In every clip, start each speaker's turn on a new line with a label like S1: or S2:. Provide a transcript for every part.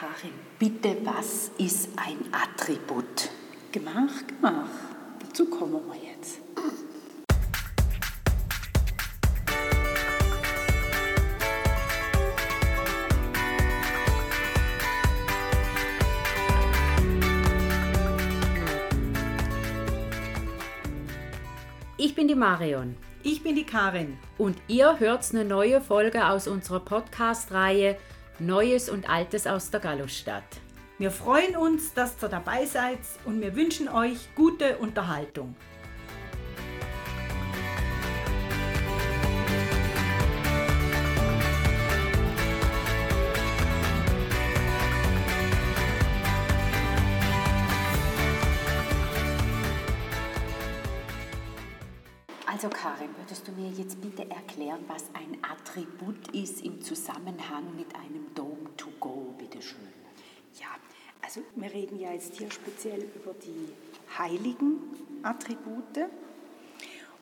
S1: Karin, bitte, was ist ein Attribut?
S2: Gemach, gemach. Dazu kommen wir jetzt.
S3: Ich bin die Marion.
S2: Ich bin die Karin.
S3: Und ihr hört eine neue Folge aus unserer Podcast-Reihe Neues und Altes aus der Gallusstadt.
S2: Wir freuen uns, dass ihr dabei seid und wir wünschen euch gute Unterhaltung.
S1: Also Karin, würdest du mir jetzt bitte erklären, was ein Attribut ist im Zusammenhang mit einem Dome to go, bitte schön.
S2: Ja, also wir reden ja jetzt hier speziell über die heiligen Attribute.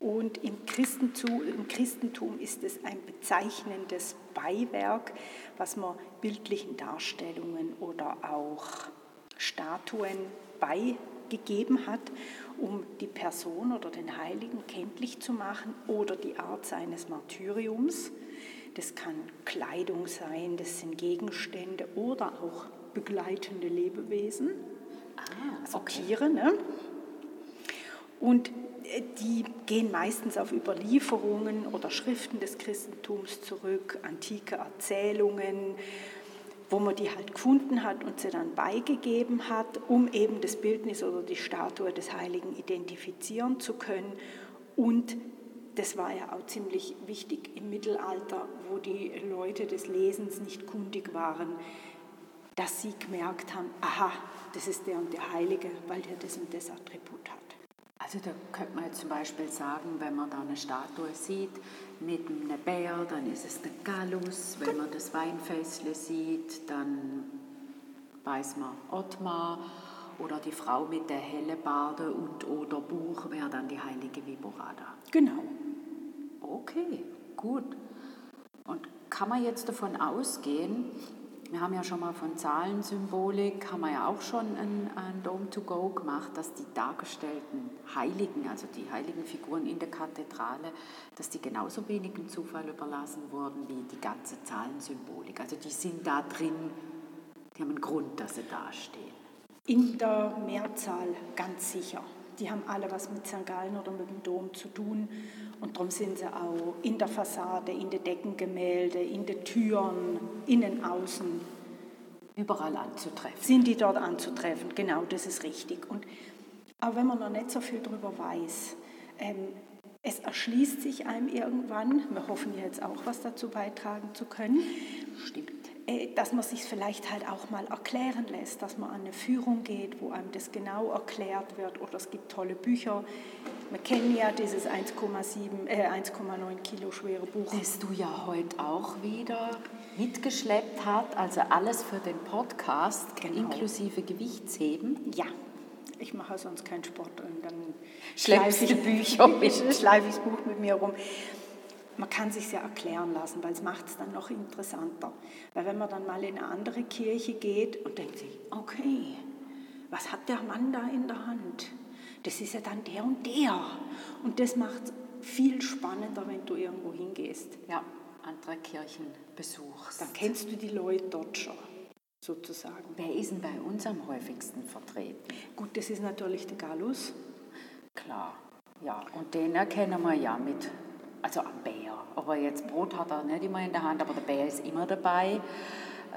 S2: Und im Christentum, im Christentum ist es ein bezeichnendes Beiwerk, was man bildlichen Darstellungen oder auch Statuen beigegeben hat, um die Person oder den Heiligen kenntlich zu machen oder die Art seines Martyriums. Das kann Kleidung sein, das sind Gegenstände oder auch begleitende Lebewesen,
S1: Ah,
S2: also Tiere. Ne? Und äh, die gehen meistens auf Überlieferungen oder Schriften des Christentums zurück, antike Erzählungen, wo man die halt gefunden hat und sie dann beigegeben hat, um eben das Bildnis oder die Statue des Heiligen identifizieren zu können. Und das war ja auch ziemlich wichtig im Mittelalter, wo die Leute des Lesens nicht kundig waren, dass sie gemerkt haben, aha, das ist der und der Heilige, weil der das und das Attribut hat.
S1: Also da könnte man jetzt zum Beispiel sagen, wenn man da eine Statue sieht mit einem Bär, dann ist es der Gallus. Wenn man das Weinfässle sieht, dann weiß man Ottmar. Oder die Frau mit der Hellebarde und oder Buch wäre dann die heilige Viborada.
S2: Genau.
S1: Okay, gut. Und kann man jetzt davon ausgehen, wir haben ja schon mal von Zahlensymbolik, haben wir ja auch schon ein, ein Dome to Go gemacht, dass die dargestellten Heiligen, also die heiligen Figuren in der Kathedrale, dass die genauso wenig im Zufall überlassen wurden wie die ganze Zahlensymbolik. Also die sind da drin, die haben einen Grund, dass sie da stehen.
S2: In der Mehrzahl ganz sicher. Die haben alle was mit St. Gallen oder mit dem Dom zu tun. Und darum sind sie auch in der Fassade, in den Deckengemälde, in den Türen, innen, außen.
S1: Überall anzutreffen.
S2: Sind die dort anzutreffen? Genau, das ist richtig. Und auch wenn man noch nicht so viel darüber weiß, ähm, es erschließt sich einem irgendwann, wir hoffen jetzt auch was dazu beitragen zu können,
S1: Stimmt.
S2: Äh, dass man sich vielleicht halt auch mal erklären lässt, dass man an eine Führung geht, wo einem das genau erklärt wird oder es gibt tolle Bücher. Wir kennen ja dieses 1,7, äh, 1,9 Kilo schwere Buch.
S1: Das du ja heute auch wieder mitgeschleppt hast, also alles für den Podcast,
S2: Genau.
S1: inklusive Gewichtsheben.
S2: Ja, ich mache sonst keinen Sport und dann schleife ich-
S1: Bücher mit.
S2: schleife ich das Buch mit mir rum. Man kann sich ja erklären lassen, weil es macht es dann noch interessanter. Weil wenn man dann mal in eine andere Kirche geht und denkt sich, okay, was hat der Mann da in der Hand? Das ist ja dann der und der. Und das macht es viel spannender, wenn du irgendwo hingehst.
S1: Ja, andere Kirchen besuchst.
S2: Dann kennst du die Leute dort schon, sozusagen.
S1: Wer ist denn bei uns am häufigsten vertreten?
S2: Gut, das ist natürlich der Gallus.
S1: Klar, ja. Und den erkennen wir ja mit, also am Bär. Aber jetzt Brot hat er nicht immer in der Hand, aber der Bär ist immer dabei.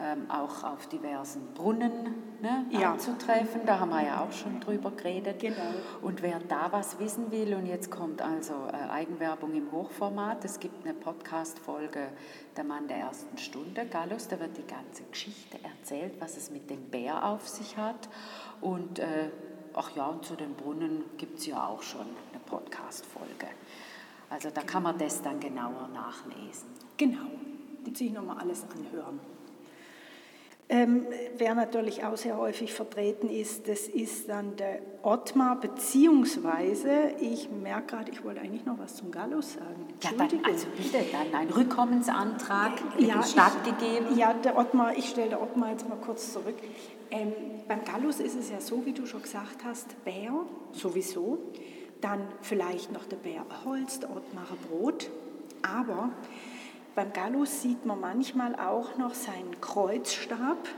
S1: Ähm, auch auf diversen Brunnen ne,
S2: Ja.
S1: anzutreffen. Da haben wir ja auch schon drüber geredet.
S2: Genau.
S1: Und wer da was wissen will, und jetzt kommt also äh, Eigenwerbung im Hochformat, es gibt eine Podcast-Folge Der Mann der ersten Stunde, Gallus, da wird die ganze Geschichte erzählt, was es mit dem Bär auf sich hat. Und äh, ach ja, und zu den Brunnen gibt es ja auch schon eine Podcast-Folge. Also da kann man das dann genauer nachlesen.
S2: Genau, und sich nochmal alles anhören. Ähm, wer natürlich auch sehr häufig vertreten ist, das ist dann der Ottmar, beziehungsweise, ich merke gerade, ich wollte eigentlich noch was zum Gallus sagen.
S1: Ja, dann, also bitte, dann ein Rückkommensantrag
S2: ja,
S1: stattgegeben.
S2: Ja, der Ottmar, ich stelle der Ottmar jetzt mal kurz zurück. Ähm, beim Gallus ist es ja so, wie du schon gesagt hast, Bär sowieso, dann vielleicht noch der Bär Holz, der Ottmarer Brot, aber beim Gallus sieht man manchmal auch noch seinen Kreuzstab.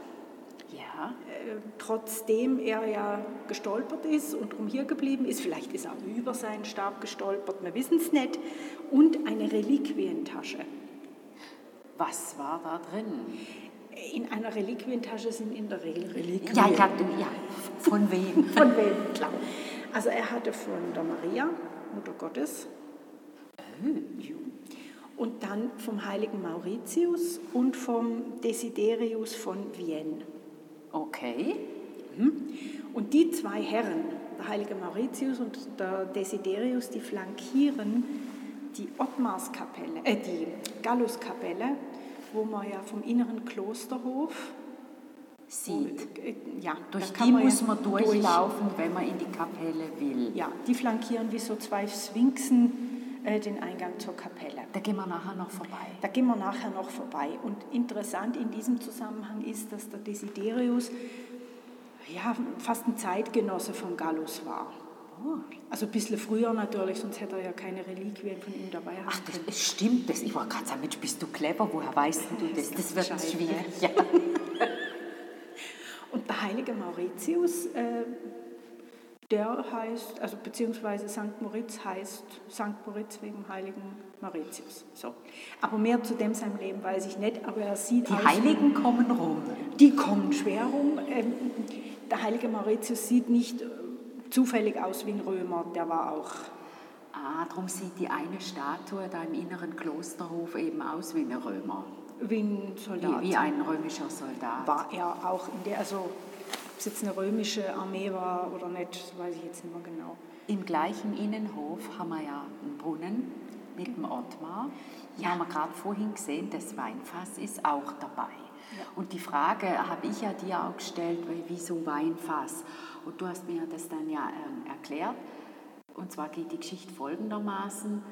S1: Ja.
S2: Äh, trotzdem er ja gestolpert ist und drum hier geblieben ist, vielleicht ist er über seinen Stab gestolpert, wir wissen es nicht, und eine Reliquientasche.
S1: Was war da drin?
S2: In einer Reliquientasche sind in der Regel Reliquien.
S1: Ja, ja, ja. Von wem?
S2: von wem, klar. Also er hatte von der Maria, Mutter Gottes, und dann vom heiligen Mauritius und vom Desiderius von Vienne.
S1: Okay.
S2: Und die zwei Herren, der heilige Mauritius und der Desiderius, die flankieren die Ottmarskapelle, äh, die Galluskapelle, wo man ja vom inneren Klosterhof
S1: Sieht.
S2: äh, ja,
S1: Durch die
S2: man
S1: muss man durchlaufen, wenn man in die Kapelle will.
S2: Ja, die flankieren wie so zwei Sphinxen äh, den Eingang zur Kapelle.
S1: Da gehen wir nachher noch vorbei.
S2: Da gehen wir nachher noch vorbei. Und interessant in diesem Zusammenhang ist, dass der Desiderius ja, fast ein Zeitgenosse von Gallus war.
S1: Oh.
S2: Also ein bisschen früher natürlich, sonst hätte er ja keine Reliquien von ihm dabei haben
S1: Ach, das,
S2: können.
S1: stimmt. Das, ich wollte gerade sagen, Mensch, bist du clever? Woher weißt du das? Das wird schwierig. Ja.
S2: Und der heilige Mauritius, äh, der heißt, also beziehungsweise St. Moritz heißt St. Moritz wegen heiligen Mauritius. So. Aber mehr zu dem seinem Leben weiß ich nicht, aber er sieht
S1: Die
S2: aus
S1: Heiligen kommen rum.
S2: Die kommen schwer rum. Ähm, der heilige Mauritius sieht nicht äh, zufällig aus wie ein Römer, der war auch.
S1: Ah, darum sieht die eine Statue da im inneren Klosterhof eben aus wie ein Römer.
S2: Wie ein Soldat.
S1: Wie, wie ein römischer Soldat.
S2: war er auch in der, also ob es jetzt eine römische Armee war oder nicht, weiß ich jetzt nicht mehr genau.
S1: Im gleichen Innenhof haben wir ja einen Brunnen mit dem Ottmar. Ja, haben wir gerade vorhin gesehen, das Weinfass ist auch dabei. Und die Frage habe ich ja dir auch gestellt, weil wieso Weinfass? Und du hast mir das dann ja ähm, erklärt. Und zwar geht die Geschichte folgendermaßen,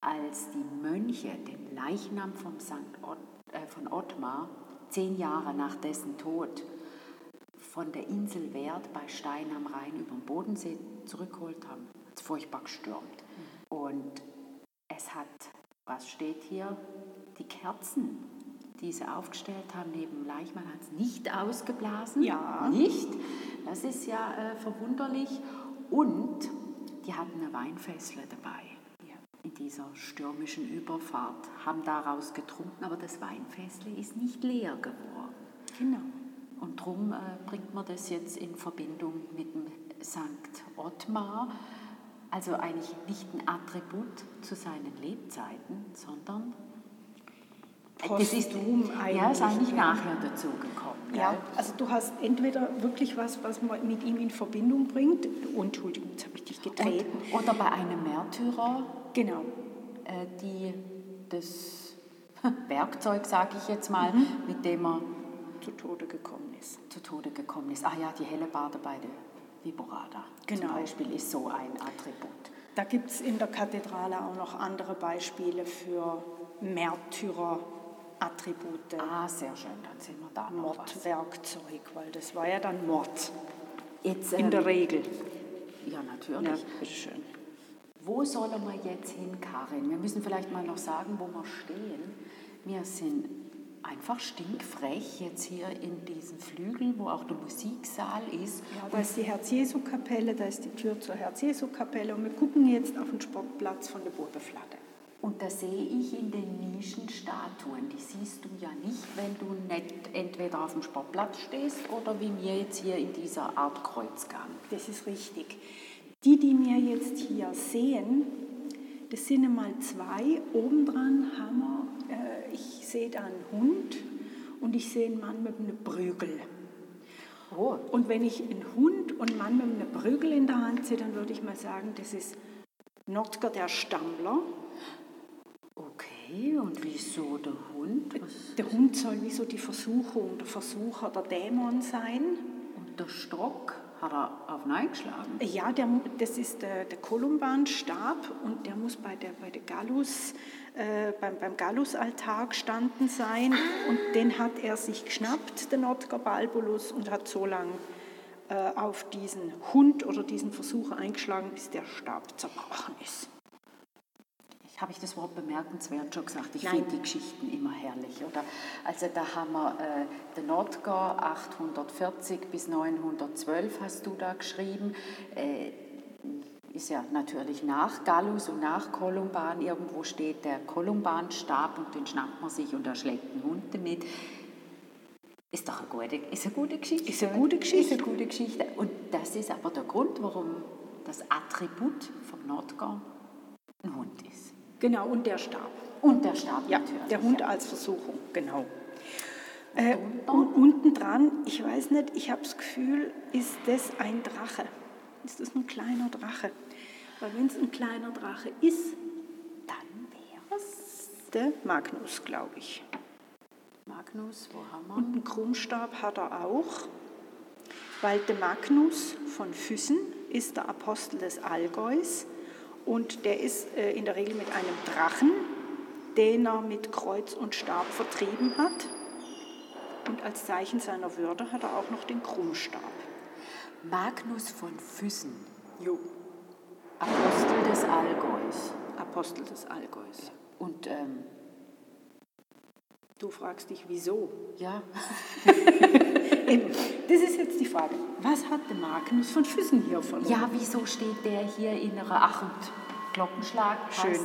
S1: als die Mönche den Leichnam vom St. Ott, äh, von Ottmar zehn Jahre nach dessen Tod von der Insel Werd bei Stein am Rhein über den Bodensee zurückgeholt haben. Hat es furchtbar gestürmt. Und es hat, was steht hier, die Kerzen, die sie aufgestellt haben neben dem Leichnam, hat es nicht ausgeblasen.
S2: Ja.
S1: Nicht. Das ist ja äh, verwunderlich. Und die hatten eine Weinfässle dabei. Dieser stürmischen Überfahrt, haben daraus getrunken, aber das Weinfässle ist nicht leer geworden.
S2: Genau.
S1: Und darum äh, bringt man das jetzt in Verbindung mit dem St. Ottmar. Also eigentlich nicht ein Attribut zu seinen Lebzeiten, sondern äh, das ist, ja, ist
S2: eigentlich,
S1: nachher dazu gekommen.
S2: Ja, also du hast entweder wirklich was, was man mit ihm in Verbindung bringt. Oh, Entschuldigung, jetzt habe ich dich getreten.
S1: Und, oder bei einem Märtyrer,
S2: genau.
S1: äh, die das Werkzeug, sage ich jetzt mal, mit dem er
S2: Zu Tode gekommen ist.
S1: zu Tode gekommen ist. Ah ja, die Hellebarde bei der Viborada zum
S2: Genau.
S1: Beispiel ist so ein Attribut.
S2: Da gibt es in der Kathedrale auch noch andere Beispiele für Märtyrer-Attribute.
S1: Ah, sehr schön, dann sehen wir da noch was.
S2: Mordwerkzeug, weil das war ja dann Mord.
S1: Jetzt,
S2: In
S1: ähm,
S2: der Regel.
S1: Ja,
S2: Ja,
S1: natürlich.
S2: bitteschön.
S1: Wo sollen wir jetzt hin, Karin? Wir müssen vielleicht mal noch sagen, wo wir stehen. Wir sind einfach stinkfrech jetzt hier in diesem Flügel, wo auch der Musiksaal ist.
S2: Ja, da ist die Herz-Jesu-Kapelle, da ist die Tür zur Herz-Jesu-Kapelle und wir gucken jetzt auf den Sportplatz von der Burgeflatte.
S1: Und da sehe ich in den Nischen Statuen, die siehst du ja nicht, wenn du nicht entweder auf dem Sportplatz stehst oder wie wir jetzt hier in dieser Art Kreuzgang.
S2: Das ist richtig. Die, die wir jetzt hier sehen, das sind einmal zwei. Obendran haben wir, äh, ich sehe da einen Hund und ich sehe einen Mann mit einem Prügel.
S1: Oh,
S2: Und wenn ich einen Hund und einen Mann mit einem Prügel in der Hand sehe, dann würde ich mal sagen, das ist Nordger der Stammler.
S1: Okay. Und wieso der Hund? Was?
S2: Der Hund soll wie so die Versuchung, der Versucher, der Dämon sein.
S1: Und der Stock hat er auf Nein geschlagen?
S2: Ja, der, das ist der, der Kolumbanstab und der muss bei der, bei der Gallus, äh, beim, beim Gallusaltar gestanden sein und den hat er sich geschnappt, der Notker Balbulus, und hat so lange äh, auf diesen Hund oder diesen Versucher eingeschlagen, bis der Stab zerbrochen ist
S1: habe ich das Wort bemerkenswert schon gesagt. Ich finde die Geschichten immer herrlich. Oder? Also da haben wir äh, den Notgar 840 bis 912 hast du da geschrieben. Äh, ist ja natürlich nach Gallus und nach Kolumban. Irgendwo steht der Kolumbanstab und den schnappt man sich und da schlägt ein Hund damit. Ist doch eine gute, ist eine gute Geschichte.
S2: Ist eine gute Geschichte.
S1: Ist eine gute Geschichte. Und das ist aber der Grund, warum das Attribut vom Nordgar ein Hund ist.
S2: Genau, und der Stab.
S1: Und der Stab,
S2: ja.
S1: natürlich.
S2: Der Hund als Versuchung, genau. Äh, und unten dran, ich weiß nicht, ich habe das Gefühl, ist das ein Drache? Ist das ein kleiner Drache? Weil wenn es ein kleiner Drache ist, dann wäre es der Magnus, glaube ich.
S1: Magnus, wo haben wir?
S2: Und einen Krummstab hat er auch, weil der Magnus von Füssen ist der Apostel des Allgäus und der ist äh, in der Regel mit einem Drachen, den er mit Kreuz und Stab vertrieben hat. Und als Zeichen seiner Würde hat er auch noch den Krummstab.
S1: Magnus von Füssen.
S2: Jo.
S1: Apostel des Allgäus.
S2: Apostel des Allgäus.
S1: Und ähm,
S2: du fragst dich, wieso?
S1: Ja.
S2: Das ist jetzt die Frage. Was hat der Magnus von Füssen hier verloren?
S1: Ja, wieso steht der hier in einer Ach und Glockenschlag?
S2: Schön.
S1: Passt.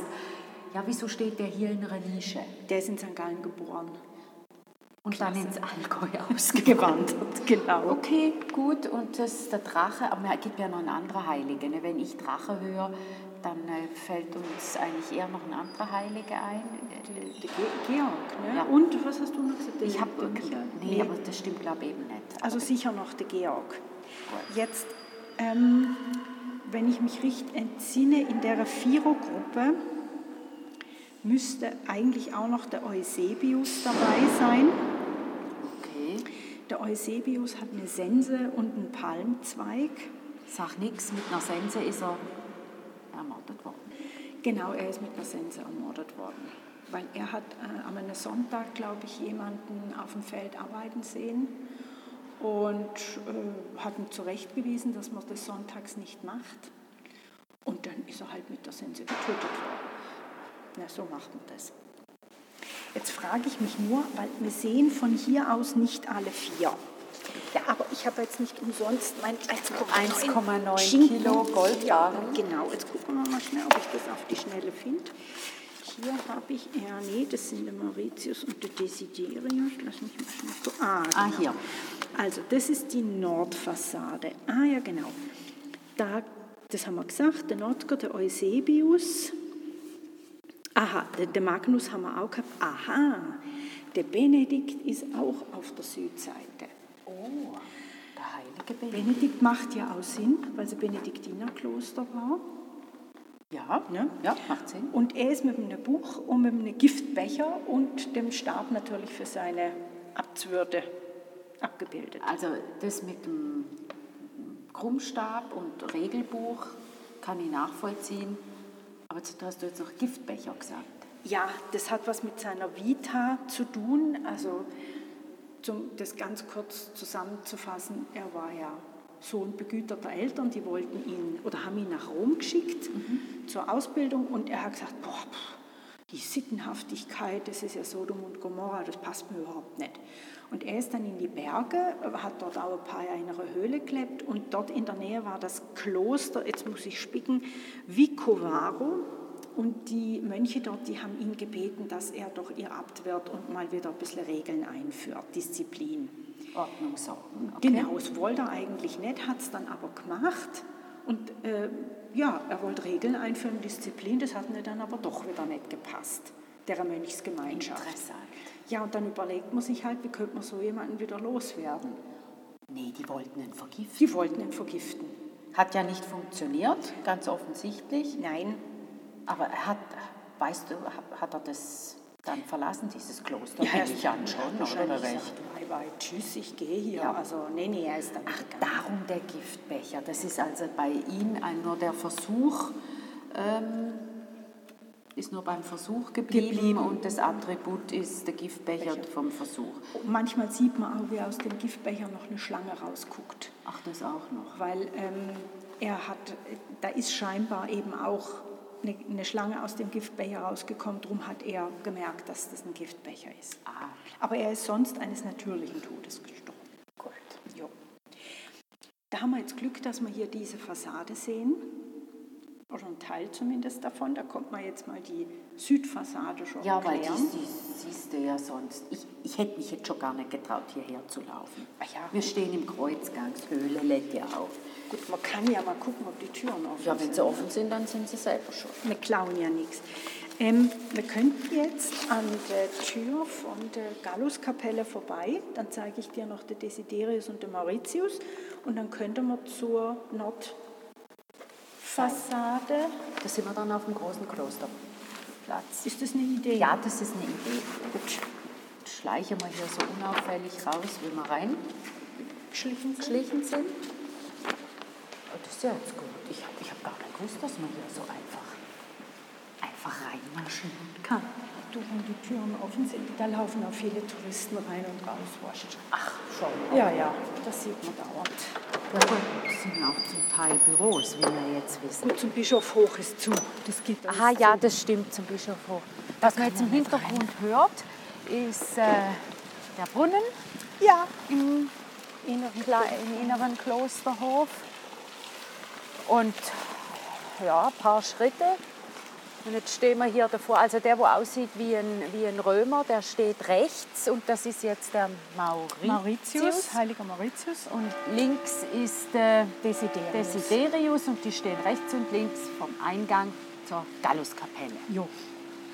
S1: Ja, wieso steht der hier in einer Nische?
S2: Der ist in St. Gallen geboren.
S1: Und dann ins Allgäu ausgewandert.
S2: genau.
S1: Okay, gut. Und das ist der Drache. Aber es gibt ja noch einen anderen Heiligen. ne? Wenn ich Drache höre, dann äh, fällt uns eigentlich eher noch ein anderer Heilige ein.
S2: Georg, ne?
S1: Ja.
S2: Und was hast du noch gesagt?
S1: Ich habe
S2: Michael?
S1: nee, aber das stimmt glaube ich eben nicht.
S2: Also sicher noch der Georg. Jetzt, ähm, wenn ich mich richtig entsinne, in der Vierergruppe müsste eigentlich auch noch der Eusebius dabei sein.
S1: Okay.
S2: Der Eusebius hat eine Sense und einen Palmzweig.
S1: Sag nichts, mit einer Sense ist er ermordet worden.
S2: Genau, er ist mit einer Sense ermordet worden. Weil er hat äh, am einem Sonntag, glaube ich, jemanden auf dem Feld arbeiten sehen und äh, hat ihm zurechtgewiesen, dass man das sonntags nicht macht. Und dann ist er halt mit der Sense getötet worden. Na, so macht man das. Jetzt frage ich mich nur, weil wir sehen von hier aus nicht alle vier. Ja, aber ich habe jetzt nicht umsonst mein 1,9
S1: 1,9
S2: Schinken.
S1: Kilo Goldbarren.
S2: Genau. Jetzt gucken wir mal schnell, ob ich das auf die Schnelle finde. Hier habe ich, ja, nee, das sind der Mauritius und der Desiderius. Lass mich mal schnell gucken. Ah,
S1: Ah,
S2: genau.
S1: hier.
S2: Also, das ist die Nordfassade. Ah, ja, genau. Da, das haben wir gesagt, der Nordgott, der Eusebius. Aha, der, der Magnus haben wir auch gehabt. Aha, der Benedikt ist auch auf der Südseite.
S1: Oh, der heilige Benedikt.
S2: Benedikt macht ja auch Sinn, weil es ein Benediktinerkloster war.
S1: Ja,
S2: Ne?
S1: ja, macht Sinn.
S2: Und er ist mit einem Buch und mit einem Giftbecher und dem Stab natürlich für seine Abtswürde abgebildet.
S1: Also das mit dem Krummstab und Regelbuch kann ich nachvollziehen. Aber jetzt hast du jetzt noch Giftbecher gesagt.
S2: Ja, das hat was mit seiner Vita zu tun. Also, um das ganz kurz zusammenzufassen, er war ja Sohn begüterter Eltern, die wollten ihn oder haben ihn nach Rom geschickt zur Ausbildung und er hat gesagt, boah, die Sittenhaftigkeit, das ist ja Sodom und Gomorra, das passt mir überhaupt nicht. Und er ist dann in die Berge, hat dort auch ein paar Jahre in einer Höhle gelebt und dort in der Nähe war das Kloster, jetzt muss ich spicken, Vicovaro. Und die Mönche dort, die haben ihn gebeten, dass er doch ihr Abt wird und mal wieder ein bisschen Regeln einführt, Disziplin.
S1: Ordnungssorten. Okay.
S2: Genau, das wollte er eigentlich nicht, hat es dann aber gemacht. Und äh, ja, er wollte Regeln einführen, Disziplin, das hat mir dann aber doch wieder nicht gepasst, der Mönchsgemeinschaft.
S1: Interessant.
S2: Ja, und dann überlegt man sich halt, wie könnte man so jemanden wieder loswerden.
S1: Nee, die wollten ihn vergiften.
S2: Die wollten ihn vergiften.
S1: Hat ja nicht funktioniert, ganz offensichtlich.
S2: Nein,
S1: Aber er hat, weißt du, hat- er das dann verlassen, dieses Kloster?
S2: Ja,
S1: ich an schon, oder?
S2: gesagt, bye bye, tschüss, ich gehe hier.
S1: Ja.
S2: Also, nee, nee, er ist dann
S1: Ach,
S2: gegangen.
S1: darum der Giftbecher. Das ist also bei ihm ein, nur der Versuch, ähm, ist nur beim Versuch geblieben,
S2: Geblieben.
S1: und das Attribut ist der Giftbecher vom Versuch.
S2: Manchmal sieht man auch, wie aus dem Giftbecher noch eine Schlange rausguckt.
S1: Ach, das auch noch.
S2: Weil ähm, er hat, da ist scheinbar eben auch eine, eine Schlange aus dem Giftbecher rausgekommen. Darum hat er gemerkt, dass das ein Giftbecher ist.
S1: Ah,
S2: Aber er ist sonst eines natürlichen Todes gestorben.
S1: gut.
S2: Jo. Da haben wir jetzt Glück, dass wir hier diese Fassade sehen. Oder ein Teil zumindest davon. Da kommt man jetzt mal die Südfassade schon
S1: Ja, weil
S2: erklären.
S1: die, die siehst ja sonst. Ich, ich hätte mich jetzt schon gar nicht getraut, hierher zu laufen.
S2: Ah ja.
S1: Wir stehen im Kreuzgangshöhle, lädt ja auf.
S2: Gut, man kann ja mal gucken, ob die Türen offen
S1: Ja, wenn
S2: sind.
S1: sie offen sind, dann sind sie selber schon.
S2: Wir klauen ja nichts. Ähm, wir könnten jetzt an der Tür von der Galluskapelle vorbei. Dann zeige ich dir noch den Desiderius und den Mauritius. Und dann könnten wir zur Nordfassade.
S1: Da sind wir dann auf dem großen Klosterplatz.
S2: Ist das eine Idee?
S1: Ja, das ist eine Idee. Gut. Schleichen wir hier so unauffällig raus, wie wir
S2: Geschlichen sind.
S1: reingeschlichen sind. Oh, das ist ja jetzt gut. Ich habe ich hab gar nicht gewusst, dass man hier so einfach, einfach reinmarschieren kann.
S2: Wenn die Türen offen sind, da laufen auch viele Touristen rein und raus. Wurscht.
S1: Ach, schon.
S2: Ja, ja, das sieht man dauernd.
S1: Das sind auch zum Teil Büros, wie wir jetzt wissen.
S2: Gut, zum Bischof hoch ist zu. Das geht
S1: Aha, ja,
S2: zu.
S1: das stimmt zum Bischof hoch. Was man jetzt im Hintergrund hört, ist äh, der Brunnen
S2: Ja,
S1: im
S2: inneren
S1: im inneren Klosterhof. Und ja, ein paar Schritte. Und jetzt stehen wir hier davor. Also der, wo aussieht wie ein, wie ein Römer, der steht rechts und das ist jetzt der Mauritius.
S2: Mauritius, heiliger Mauritius und
S1: Und links ist äh,
S2: Desiderius.
S1: Desiderius und die stehen rechts und links vom Eingang zur Galluskapelle.
S2: Jo,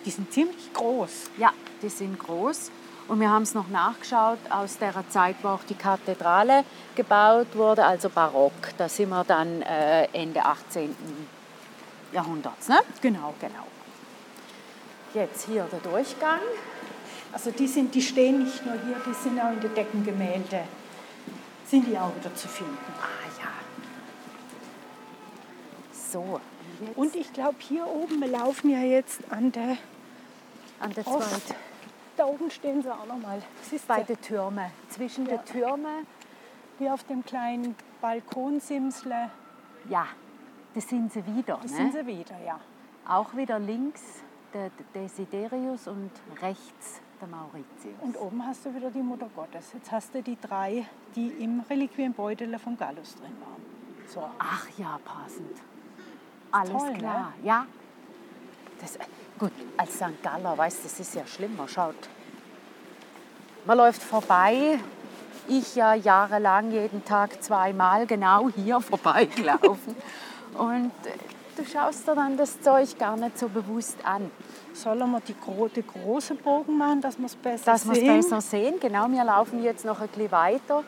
S2: die sind ziemlich groß.
S1: Ja, die sind groß. Und wir haben es noch nachgeschaut aus der Zeit, wo auch die Kathedrale gebaut wurde, also barock. Da sind wir dann äh, Ende 18. Jahrhunderts. Ne?
S2: Genau.
S1: Genau. Jetzt hier der Durchgang.
S2: Also die, sind, die stehen nicht nur hier, die sind auch in den Deckengemälde. Sind die auch wieder zu finden.
S1: Ah ja. So, jetzt
S2: Und ich glaube, hier oben, wir laufen ja jetzt an der
S1: an der
S2: Ost.
S1: zweiten.
S2: Da oben stehen sie auch nochmal. Siehst
S1: Bei
S2: du?
S1: den Türmen. Zwischen
S2: Ja.
S1: den Türmen,
S2: Hier auf dem kleinen Balkonsimsle.
S1: ja, das sind sie wieder.
S2: Das
S1: ne?
S2: sind sie wieder, ja.
S1: Auch wieder links der Desiderius und rechts der Mauritius.
S2: Und oben hast du wieder die Mutter Gottes. Jetzt hast du die drei, die im Reliquienbeutel von Gallus drin waren. So.
S1: Ach ja, passend. Alles
S2: toll, ne?
S1: klar, ja. Das, gut, als St. Galler, weißt du, das ist ja schlimmer. Schaut, man läuft vorbei. Ich ja jahrelang jeden Tag zweimal genau hier vorbeigelaufen. Und äh, du schaust dir dann das Zeug gar nicht so bewusst an.
S2: Sollen wir die gro den großen Bogen machen, dass wir es besser
S1: Dass wir es
S2: sehen?
S1: besser sehen. Genau, wir laufen jetzt noch ein bisschen weiter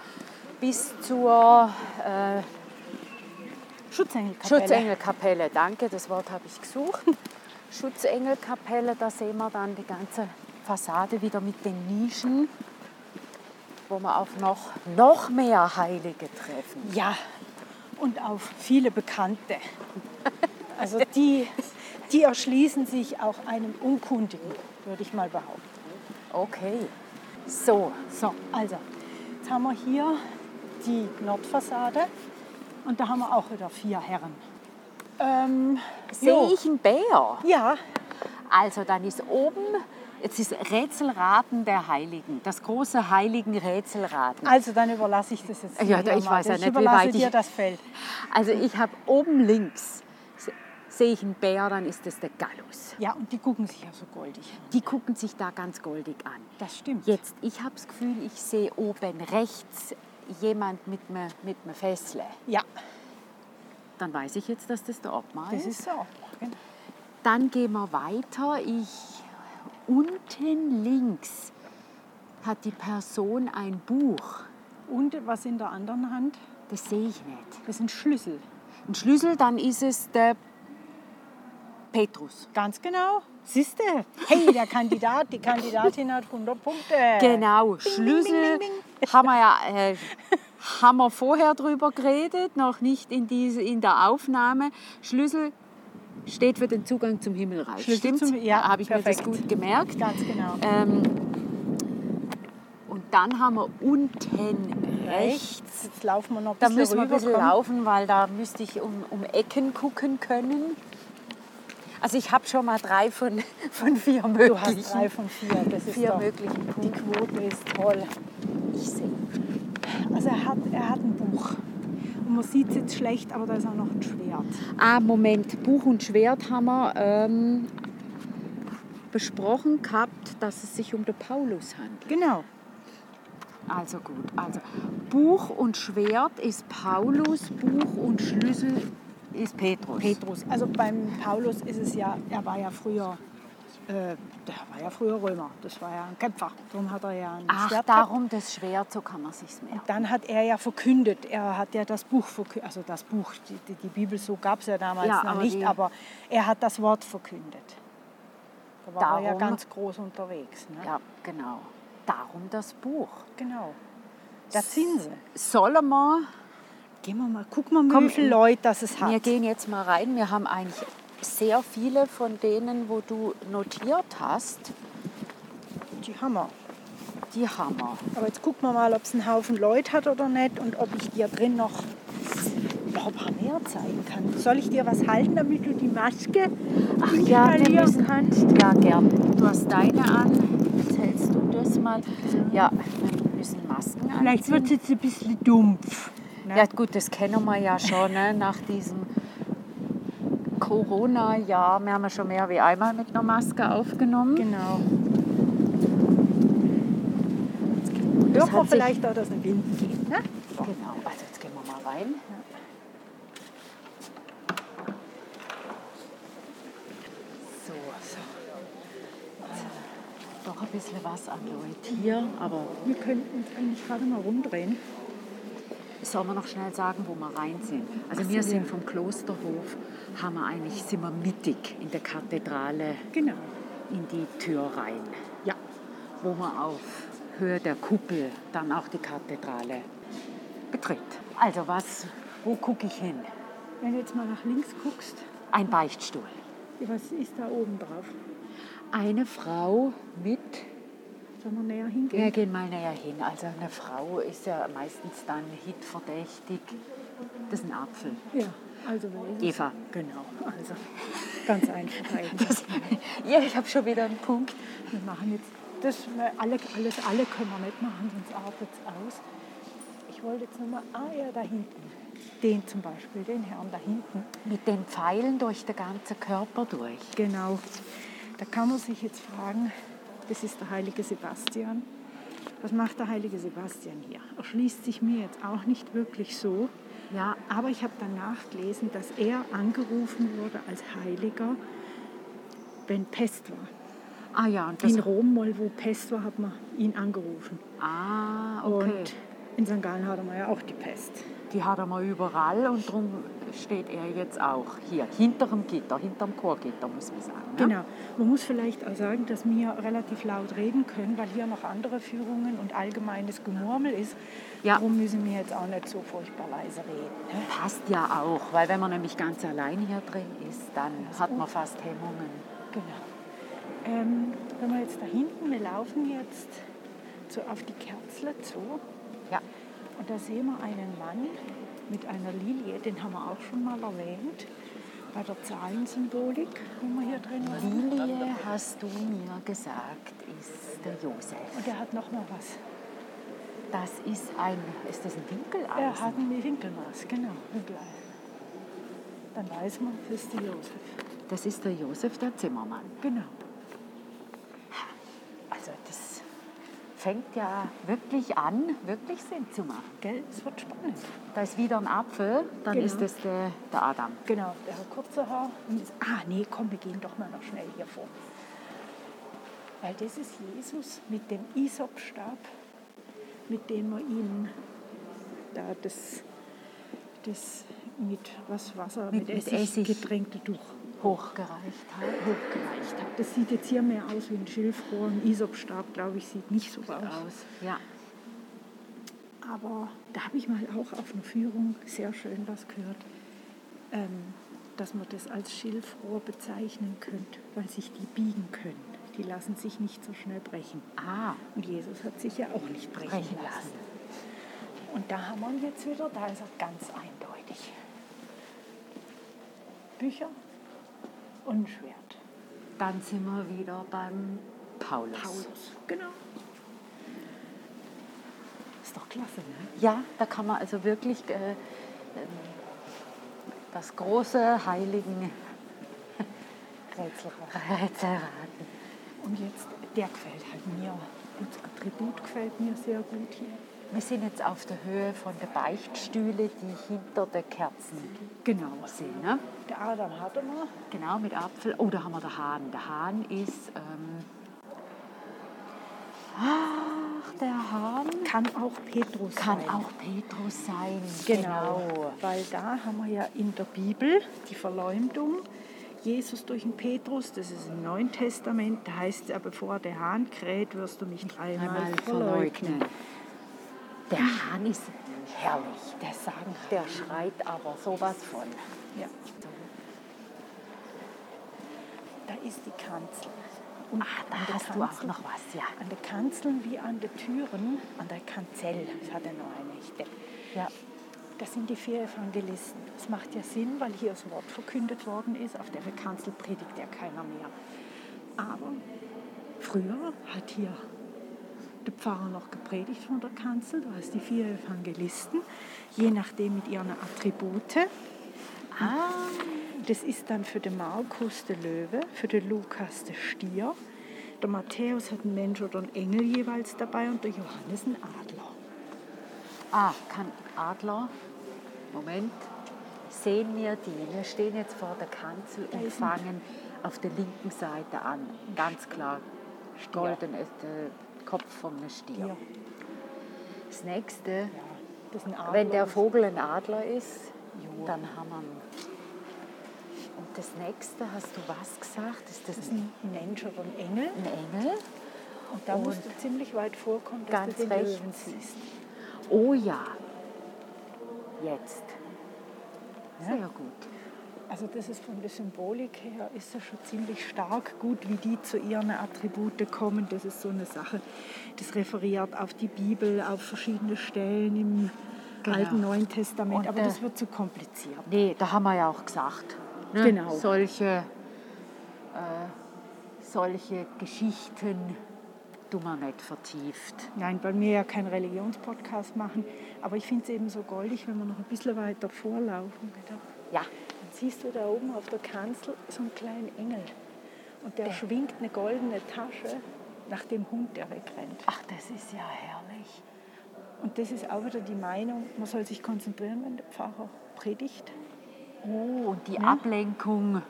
S1: bis zur äh,
S2: Schutzengelkapelle.
S1: Schutzengelkapelle, danke, das Wort habe ich gesucht. Schutzengelkapelle, da sehen wir dann die ganze Fassade wieder mit den Nischen, wo wir auf noch, noch mehr Heilige treffen.
S2: Ja, und auf viele Bekannte. Also die, die erschließen sich auch einem Unkundigen, würde ich mal behaupten.
S1: Okay, so,
S2: So, also, jetzt haben wir hier die Nordfassade und da haben wir auch wieder vier Herren. Ähm,
S1: sehe ich einen Bär?
S2: Ja,
S1: Also dann ist oben, jetzt ist Rätselraten der Heiligen, das große heiligen Rätselraten.
S2: also dann überlasse ich das jetzt
S1: Ja, ich
S2: mal.
S1: weiß ja
S2: Ich
S1: nicht, wie weit ich-
S2: das Feld.
S1: Also ich habe oben links, se- sehe ich einen Bär, dann ist das der Gallus.
S2: Ja, und die gucken sich ja so goldig an.
S1: Die gucken sich da ganz goldig an.
S2: Das stimmt.
S1: Jetzt, ich habe das Gefühl, ich sehe oben rechts jemand mit einem mit Fessle.
S2: Ja,
S1: Dann weiß ich jetzt, dass das der Obmann
S2: das
S1: ist.
S2: ist so. Genau.
S1: Dann gehen wir weiter. Ich, unten links hat die Person ein Buch.
S2: Und was in der anderen Hand?
S1: Das sehe ich nicht.
S2: Das sind Schlüssel.
S1: Ein Schlüssel, dann ist es der Petrus.
S2: Ganz genau. Siehst du? Hey, der Kandidat, die Kandidatin hat 100 Punkte.
S1: Genau, Schlüssel
S2: bing,
S1: haben wir ja äh, haben wir vorher drüber geredet, noch nicht in, diese, in der Aufnahme. Schlüssel steht für den Zugang zum Himmelreich.
S2: Schlüssel
S1: Stimmt?
S2: zum- ja,
S1: habe ich
S2: perfekt.
S1: mir das gut gemerkt.
S2: Ganz genau.
S1: Ähm, und dann haben wir unten rechts,
S2: Jetzt laufen wir noch ein
S1: da müssen wir ein bisschen laufen, weil da müsste ich um, um Ecken gucken können. Also ich habe schon mal drei von, von vier möglichen.
S2: Du hast drei von vier. Das ist
S1: vier
S2: doch,
S1: möglichen
S2: Die
S1: Punkten.
S2: Quote ist toll.
S1: Ich sehe.
S2: Also er hat, er hat ein man sieht es jetzt schlecht, aber da ist auch noch ein Schwert.
S1: Ah, Moment, Buch und Schwert haben wir ähm, besprochen gehabt, dass es sich um den Paulus handelt.
S2: Genau.
S1: Also gut, also Buch und Schwert ist Paulus, Buch und Schlüssel ist Petrus.
S2: Petrus. Also beim Paulus ist es ja, er war ja früher, äh, der war ja früher Römer. Das war ja ein Kämpfer. Darum hat er ja ein
S1: Ach,
S2: Schwert gehabt.
S1: darum das Schwert, so kann man sich's merken.
S2: Dann hat er ja verkündet, er hat ja das Buch verkündet, also das Buch, die, die, die Bibel, so gab es ja damals
S1: Ja,
S2: noch
S1: aber
S2: nicht,
S1: die-
S2: aber er hat das Wort verkündet. Da war er ja
S1: Darum-
S2: ganz groß unterwegs. Ne?
S1: Ja, genau. Darum das Buch.
S2: Genau. Da sind sie.
S1: Sollen wir,
S2: Gehen wir mal, gucken wir mal,
S1: Komm,
S2: wie viele Leute das es hat.
S1: wir gehen jetzt mal rein. Wir haben eigentlich sehr viele von denen, wo du notiert hast,
S2: Die haben wir.
S1: die haben wir.
S2: Aber jetzt gucken wir mal, ob es einen Haufen Leute hat oder nicht und ob ich dir drin noch ein paar mehr zeigen kann. Soll ich dir was halten, damit du die Maske
S1: Ach ja, müssen,
S2: kannst?
S1: ja, gern. Du hast deine an. Jetzt hältst du das mal. Ja, wir müssen Masken
S2: Vielleicht wird es jetzt ein bisschen dumpf. Ne?
S1: Ja gut, das kennen wir ja schon ne? nach diesem Corona-Jahr. Wir haben ja schon mehr wie einmal mit einer Maske aufgenommen.
S2: Genau.
S1: Das hat sich-
S2: vielleicht auch, dass ein Wind geht. Ne?
S1: Genau, also jetzt gehen wir mal rein. So, so. Doch ein bisschen was an Leute hier, aber
S2: Wir könnten uns eigentlich gerade mal rumdrehen.
S1: Sollen wir noch schnell sagen, wo wir rein sind? Also wir sind vom Klosterhof, haben wir eigentlich, sind wir mittig in der Kathedrale
S2: Genau.
S1: in die Tür rein,
S2: Ja.
S1: wo man auf Höhe der Kuppel dann auch die Kathedrale betritt. Also was, wo gucke ich hin?
S2: Wenn du jetzt mal nach links guckst,
S1: Ein Beichtstuhl.
S2: was ist da oben drauf?
S1: Eine Frau mit,
S2: Sollen wir näher hingehen?
S1: wir gehen mal näher hin, also eine Frau ist ja meistens dann hitverdächtig. Das ist ein Apfel.
S2: Ja, also?
S1: Eva.
S2: Genau, also ganz einfach eigentlich.
S1: Ja, ich habe schon wieder einen Punkt.
S2: Wir machen jetzt das, alle, alles, alle können wir nicht machen, sonst artet es aus. Ich wollte jetzt nochmal, ah ja, da hinten. Den zum Beispiel, den Herrn da hinten.
S1: Mit den Pfeilen durch den ganzen Körper durch.
S2: Genau. Da kann man sich jetzt fragen, das ist der heilige Sebastian. Was macht der heilige Sebastian hier? Erschließt sich mir jetzt auch nicht wirklich so.
S1: Ja,
S2: Aber ich habe dann nachgelesen, dass er angerufen wurde als Heiliger, wenn Pest war.
S1: ah ja,
S2: In Rom, mal wo Pest war, hat man ihn angerufen.
S1: ah, okay.
S2: Und in St. Gallen hatte man ja auch die Pest.
S1: Die hat er mal überall und darum steht er jetzt auch hier, hinter dem Gitter, hinter dem Chorgitter, muss man sagen. Ne?
S2: Genau. Man muss vielleicht auch sagen, dass wir relativ laut reden können, weil hier noch andere Führungen und allgemeines Gemurmel ist.
S1: Ja.
S2: Darum müssen wir jetzt auch nicht so furchtbar leise reden. Ne?
S1: Passt ja auch, weil wenn man nämlich ganz allein hier drin ist, dann hat man fast Hemmungen.
S2: Genau. Ähm, wenn wir jetzt da hinten, wir laufen jetzt so auf die Kerzle zu
S1: Ja,
S2: und da sehen wir einen Mann mit einer Lilie, den haben wir auch schon mal erwähnt, bei der Zahlensymbolik, wo wir hier drin waren.
S1: Lilie, hast du mir gesagt, ist der Josef.
S2: Und er hat noch mal was.
S1: Das ist ein, ist das ein Winkeleisen?
S2: Er hat ein Winkelmaß, genau, Winkeleisen. Dann weiß man, das ist der Josef.
S1: Das ist der Josef, der Zimmermann.
S2: Genau.
S1: Also das fängt ja wirklich an, wirklich Sinn zu machen.
S2: Gell? Es wird spannend.
S1: Da ist wieder ein Apfel, dann
S2: Genau.
S1: ist es der, der Adam.
S2: Genau, der hat kurze Haar. Das, ah, nee, komm, wir gehen doch mal noch schnell hier vor. Weil das ist Jesus mit dem Isopstab, mit dem man ihm da das, das mit was Wasser,
S1: Mit-
S2: mit,
S1: mit
S2: Essig,
S1: Essig.
S2: getränkte Tuch
S1: hochgereicht hat.
S2: hochgereicht hat. Das sieht jetzt hier mehr aus wie ein Schilfrohr. Ein Isopstab, glaube ich, sieht nicht so aus.
S1: Aus. Ja.
S2: Aber da habe ich mal auch auf einer Führung sehr schön was gehört, ähm, dass man das als Schilfrohr bezeichnen könnte, weil sich die biegen können. Die lassen sich nicht so schnell brechen.
S1: Ah,
S2: Und Jesus hat sich ja auch nicht brechen,
S1: brechen
S2: lassen.
S1: lassen.
S2: Und da haben wir ihn jetzt wieder, da ist er ganz eindeutig. Bücher und Schwert.
S1: Dann sind wir wieder beim Paulus.
S2: Paulus. Genau. Ist doch klasse, ne?
S1: Ja, da kann man also wirklich äh, ähm, das große Heiligen Rätsel raten.
S2: Und jetzt, der gefällt halt mir. Das Attribut gefällt mir sehr gut hier.
S1: Wir sind jetzt auf der Höhe von der Beichtstühle, die hinter der Kerzen
S2: Genau.
S1: sind. Ne?
S2: Der Adam hat er noch.
S1: Genau, mit Apfel. Oh, da haben wir den Hahn. Der Hahn ist. Ähm, ach, der Hahn
S2: Kann auch Petrus
S1: kann
S2: sein.
S1: auch Petrus sein.
S2: Genau. Weil da haben wir ja in der Bibel die Verleumdung. Jesus durch den Petrus, das ist im Neuen Testament, da heißt es ja, bevor der Hahn kräht, wirst du mich dreimal
S1: Einmal
S2: verleugnen.
S1: verleugnen. Der Hahn ist herrlich. Der sagen, der schreit aber sowas von.
S2: Ja. Da ist die Kanzel. Und
S1: Ah, da
S2: der
S1: hast du auch
S2: Kanzel-
S1: noch was, ja.
S2: An den Kanzeln wie an den Türen, an der Kanzel, das hat er noch eine echte.
S1: Ja.
S2: Das sind die vier Evangelisten. Das macht ja Sinn, weil hier das Wort verkündet worden ist. Auf der Kanzel predigt ja keiner mehr. Aber früher hat hier der Pfarrer noch gepredigt von der Kanzel. Du hast die vier Evangelisten, je nachdem mit ihren Attribute. Ah. Das ist dann für den Markus der Löwe, für den Lukas der Stier. Der Matthäus hat einen Mensch oder einen Engel jeweils dabei und der Johannes einen Adler.
S1: Ah, kann Adler. Moment. Sehen wir die. Wir stehen jetzt vor der Kanzel und fangen auf der linken Seite an. Ganz klar. Golden ist der Kopf vom Stier.
S2: Stier.
S1: Das nächste,
S2: Ja, das
S1: wenn der Vogel ein Adler ist, dann haben wir ihn. Und das nächste, hast du was gesagt? Ist das
S2: Das ist
S1: ein,
S2: ein Mensch oder ein Engel.
S1: ein Engel?
S2: Und da
S1: Und
S2: musst du ziemlich weit vorkommen, dass
S1: ganz
S2: du den
S1: rechts.
S2: Löwen siehst.
S1: Oh ja. Jetzt. Sehr gut.
S2: Also das ist von der Symbolik her, ist das schon ziemlich stark gut, wie die zu ihren Attribute kommen. Das ist so eine Sache, das referiert auf die Bibel, auf verschiedene Stellen im
S1: Genau.
S2: Alten Neuen Testament.
S1: Und,
S2: Aber
S1: äh,
S2: das wird zu kompliziert.
S1: Nee, da haben wir ja auch gesagt. Ne?
S2: Genau.
S1: Solche, äh, solche Geschichten tun wir nicht vertieft.
S2: Nein, weil wir ja keinen Religionspodcast machen. Aber ich finde es eben so goldig, wenn wir noch ein bisschen weiter vorlaufen.
S1: Ja,
S2: Siehst du da oben auf der Kanzel so einen kleinen Engel. Und der schwingt eine goldene Tasche nach dem Hund, der wegrennt.
S1: ach, das ist ja herrlich.
S2: Und das ist auch wieder die Meinung, man soll sich konzentrieren, wenn der Pfarrer predigt.
S1: Oh, und die
S2: Ne?
S1: Ablenkung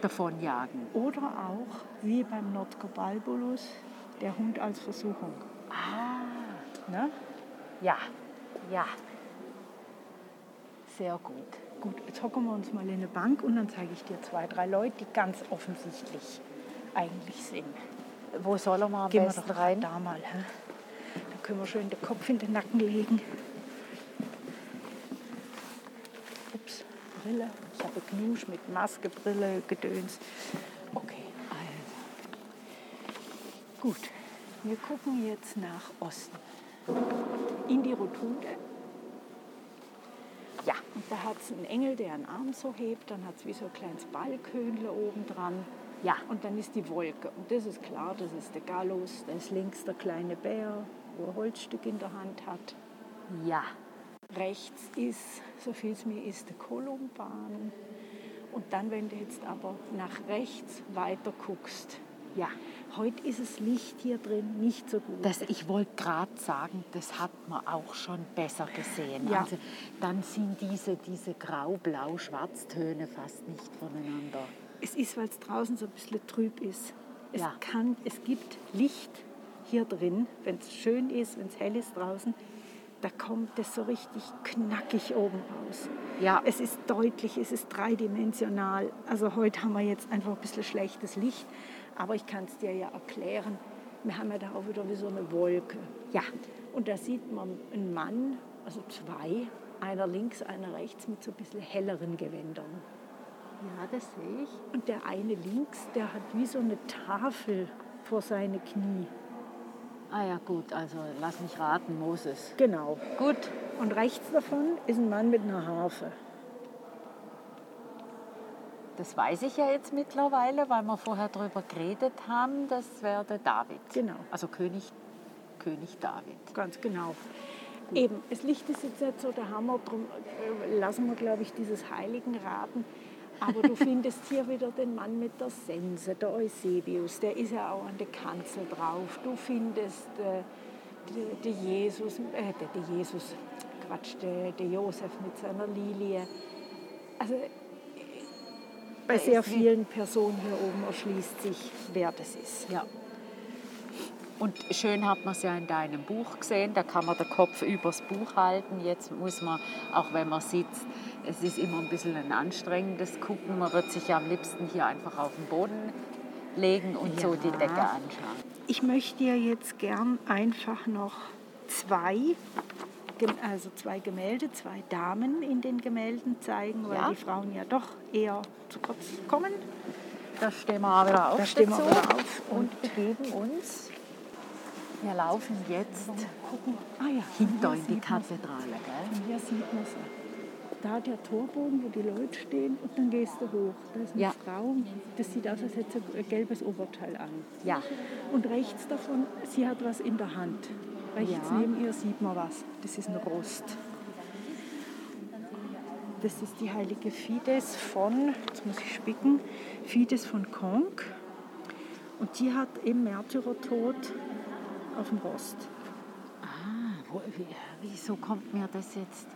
S1: davonjagen.
S2: Oder auch, wie beim Notker Balbulus, der Hund als Versuchung.
S1: Ah,
S2: Ne?
S1: ja, ja. Sehr gut.
S2: Gut, jetzt hocken wir uns mal in eine Bank und dann zeige ich dir zwei, drei Leute, die ganz offensichtlich eigentlich sind.
S1: Wo soll er mal am
S2: Gehen wir
S1: besten
S2: doch
S1: rein?
S2: da mal. Hä? Dann können wir schön den Kopf in den Nacken legen. Ups, Brille. Ich habe Knusch mit Maske, Brille, Gedöns. Okay, also. Gut, wir gucken jetzt nach Osten. In die Rotunde. Da hat es einen Engel, der einen Arm so hebt. Dann hat es wie so ein kleines Ballkönle oben dran.
S1: Ja.
S2: Und dann ist die Wolke. Und das ist klar, das ist der Gallus. Da ist links der kleine Bär, wo ein Holzstück in der Hand hat.
S1: ja.
S2: Rechts ist, so viel es mir ist, der Kolumban. Und dann, wenn du jetzt aber nach rechts weiter guckst,
S1: Ja,
S2: heute ist das Licht hier drin nicht so gut.
S1: das, ich wollte gerade sagen, das hat man auch schon besser gesehen.
S2: Ja.
S1: Also, dann sind diese, diese grau-blau-schwarztöne fast nicht voneinander.
S2: Es ist, weil es draußen so ein bisschen trüb ist. Es,
S1: Ja.
S2: kann, es gibt Licht hier drin, wenn es schön ist, wenn es hell ist draußen. da kommt es so richtig knackig oben raus.
S1: Ja.
S2: Es ist deutlich, es ist dreidimensional. Also heute haben wir jetzt einfach ein bisschen schlechtes Licht, aber ich kann es dir ja erklären. Wir haben ja da auch wieder wie so eine Wolke.
S1: Ja.
S2: Und da sieht man einen Mann, also zwei, einer links, einer rechts mit so ein bisschen helleren Gewändern.
S1: Ja, das sehe ich.
S2: Und der eine links, der hat wie so eine Tafel vor seine Knie.
S1: Ah ja, gut, also lass mich raten, Moses.
S2: Genau.
S1: Gut.
S2: Und rechts davon ist ein Mann mit einer Harfe.
S1: Das weiß ich ja jetzt mittlerweile, weil wir vorher darüber geredet haben, das wäre der David.
S2: Genau.
S1: Also König, König David.
S2: Ganz genau. Eben, das Licht ist jetzt nicht so der Hammer, darum äh, lassen wir, glaube ich, dieses Heiligen raten. Aber du findest hier wieder den Mann mit der Sense, der Eusebius, der ist ja auch an der Kanzel drauf. Du findest äh, der de Jesus, äh, der de Jesus, Quatsch, der de Josef mit seiner Lilie. Also bei sehr vielen Personen hier oben erschließt sich, wer das ist.
S1: Ja. Und schön hat man es ja in deinem Buch gesehen, da kann man den Kopf übers Buch halten. Jetzt muss man, auch wenn man sitzt, es ist immer ein bisschen ein anstrengendes Gucken. Man wird sich ja am liebsten hier einfach auf den Boden legen und so die
S2: Ja.
S1: Decke anschauen.
S2: Ich möchte dir jetzt gern einfach noch zwei, also zwei Gemälde, zwei Damen in den Gemälden zeigen, weil
S1: Ja.
S2: die Frauen ja doch eher zu kurz kommen.
S1: Da stehen wir wieder auf.
S2: Da stehen wir wieder auf
S1: und begeben uns. Wir laufen jetzt.
S2: Ah ja,
S1: hinter in die. Kathedrale. Gell?
S2: Von hier sieht man sie. Da der Torbogen, wo die Leute stehen, und dann gehst du hoch. Da ist eine
S1: Ja.
S2: Frau, das sieht aus, als hätte sie ein gelbes Oberteil an.
S1: Ja.
S2: Und rechts davon, sie hat was in der Hand. Rechts
S1: Ja.
S2: neben ihr sieht man was. Das ist ein Rost. Das ist die heilige Fides von, jetzt muss ich spicken, Fides von Conques. Und die hat eben Märtyrertod auf dem Rost.
S1: Ah, wo, wie, wieso kommt mir das jetzt?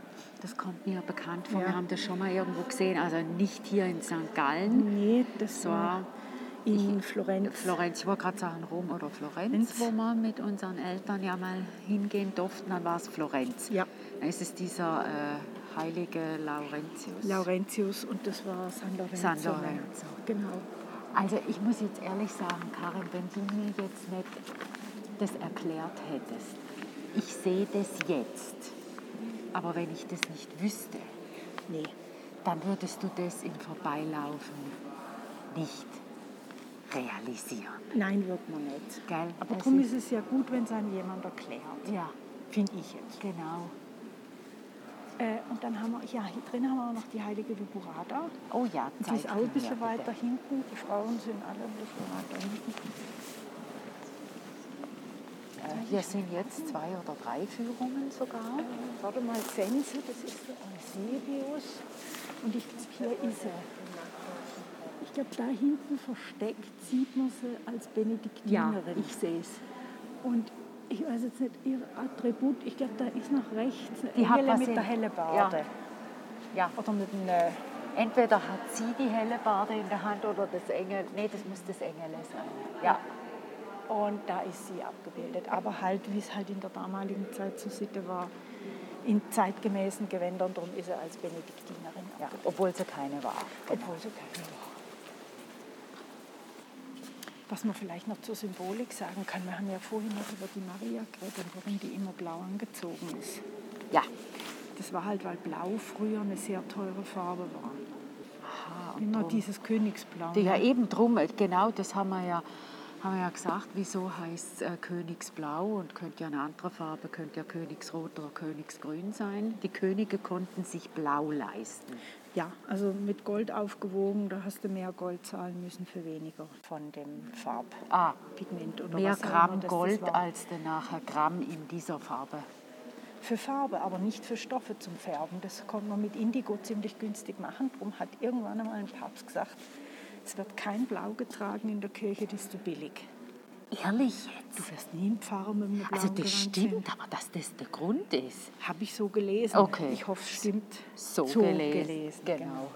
S1: Das kommt mir bekannt vor.
S2: Ja.
S1: Wir haben das schon mal irgendwo gesehen. Also nicht hier in St. Gallen.
S2: Nee, das
S1: So.
S2: In Florenz.
S1: Florenz, ich wollte gerade sagen Rom oder Florenz,
S2: Florenz.
S1: wo wir mit unseren Eltern ja mal hingehen durften, dann war es Florenz.
S2: Ja.
S1: Dann ist es dieser äh, heilige Laurentius.
S2: Laurentius und das war San Lorenzo.
S1: San Lorenzo.
S2: Genau.
S1: Also ich muss jetzt ehrlich sagen, Karin, wenn du mir jetzt nicht das erklärt hättest, ich sehe das jetzt, aber wenn ich das nicht wüsste,
S2: Nee.
S1: dann würdest du das im Vorbeilaufen nicht realisieren.
S2: Nein, wird man nicht.
S1: Gell?
S2: Aber darum ist es ja gut, wenn es einem jemand erklärt.
S1: Ja,
S2: Finde ich jetzt.
S1: genau.
S2: Äh, und dann haben wir, ja, hier drin haben wir auch noch die heilige Viburada.
S1: Oh ja,
S2: Die
S1: zeig
S2: ist auch ein bisschen
S1: bitte.
S2: weiter hinten. Die Frauen sind alle ein bisschen weiter hinten.
S1: Äh, Hier sind jetzt zwei oder drei Führungen sogar.
S2: Äh, warte mal, Sense, das ist der Eusebius. Und ich glaube, hier ist er. Ich glaube, da hinten versteckt sieht man sie als Benediktinerin.
S1: ich sehe es.
S2: Und ich weiß jetzt nicht, ihr Attribut, ich glaube, da ist noch rechts eine
S1: Die
S2: Engel mit der Hellebarde.
S1: Ja.
S2: Oder mit einem, äh,
S1: Entweder hat sie die helle Barde in der Hand oder das Engel. Nee, das muss das Engel sein. Ja.
S2: und da ist sie abgebildet. Aber halt, wie es halt in der damaligen Zeit zur Sitte war, in zeitgemäßen Gewändern, darum ist er als Benediktinerin
S1: ja. Obwohl sie keine war.
S2: Obwohl sie keine war. Was man vielleicht noch zur Symbolik sagen kann, wir haben ja vorhin noch über die Maria geredet, warum die immer blau angezogen ist.
S1: Ja.
S2: Das war halt, weil Blau früher eine sehr teure Farbe war.
S1: Aha,
S2: Immer
S1: drum-
S2: dieses Königsblau.
S1: Ja, eben drum, genau, das haben wir ja, haben wir ja gesagt, wieso heißt äh, Königsblau und könnte ja eine andere Farbe, könnte ja Königsrot oder Königsgrün sein. Die Könige konnten sich blau leisten.
S2: Ja, also mit Gold aufgewogen, da hast du mehr Gold zahlen müssen für weniger von dem
S1: Ah,
S2: Farbpigment oder
S1: mehr
S2: was immer
S1: Gramm
S2: das das
S1: Gold
S2: war.
S1: als dann nachher Gramm in dieser Farbe.
S2: Für Farbe, aber nicht für Stoffe zum Färben. Das konnte man mit Indigo ziemlich günstig machen. Darum hat irgendwann einmal ein Papst gesagt, es wird kein Blau getragen in der Kirche, das ist zu billig.
S1: Ehrlich jetzt?
S2: Du wirst nie Pfarrer mit einem
S1: Also das stimmt, aber dass das der Grund ist.
S2: Habe ich so gelesen.
S1: Okay.
S2: Ich hoffe, es stimmt.
S1: So, gelesen, genau.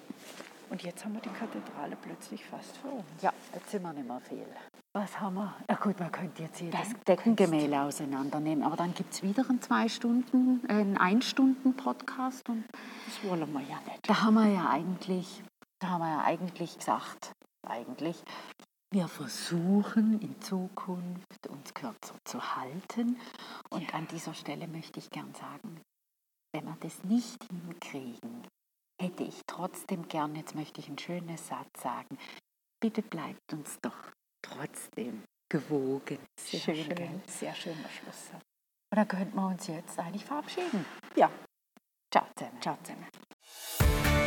S2: Und jetzt haben wir die Kathedrale plötzlich fast vor uns.
S1: Ja, jetzt sind wir nicht mehr viel. Was haben wir? Ja gut, man könnte jetzt hier
S2: Das
S1: Deckengemälde auseinandernehmen, aber dann gibt es wieder einen zwei Stunden, einen Ein-Stunden-Podcast und
S2: Das wollen wir ja nicht.
S1: da haben wir ja eigentlich, da haben wir ja eigentlich gesagt, eigentlich, wir versuchen in Zukunft uns kürzer zu halten. Und an dieser Stelle möchte ich gern sagen, wenn wir das nicht hinkriegen, hätte ich trotzdem gern, jetzt möchte ich einen schönen Satz sagen, bitte bleibt uns doch trotzdem gewogen.
S2: Sehr
S1: Schön,
S2: schön, sehr schöner Schluss.
S1: Und dann könnten wir uns jetzt eigentlich verabschieden.
S2: Ja,
S1: Ciao zusammen.
S2: ciao zusammen.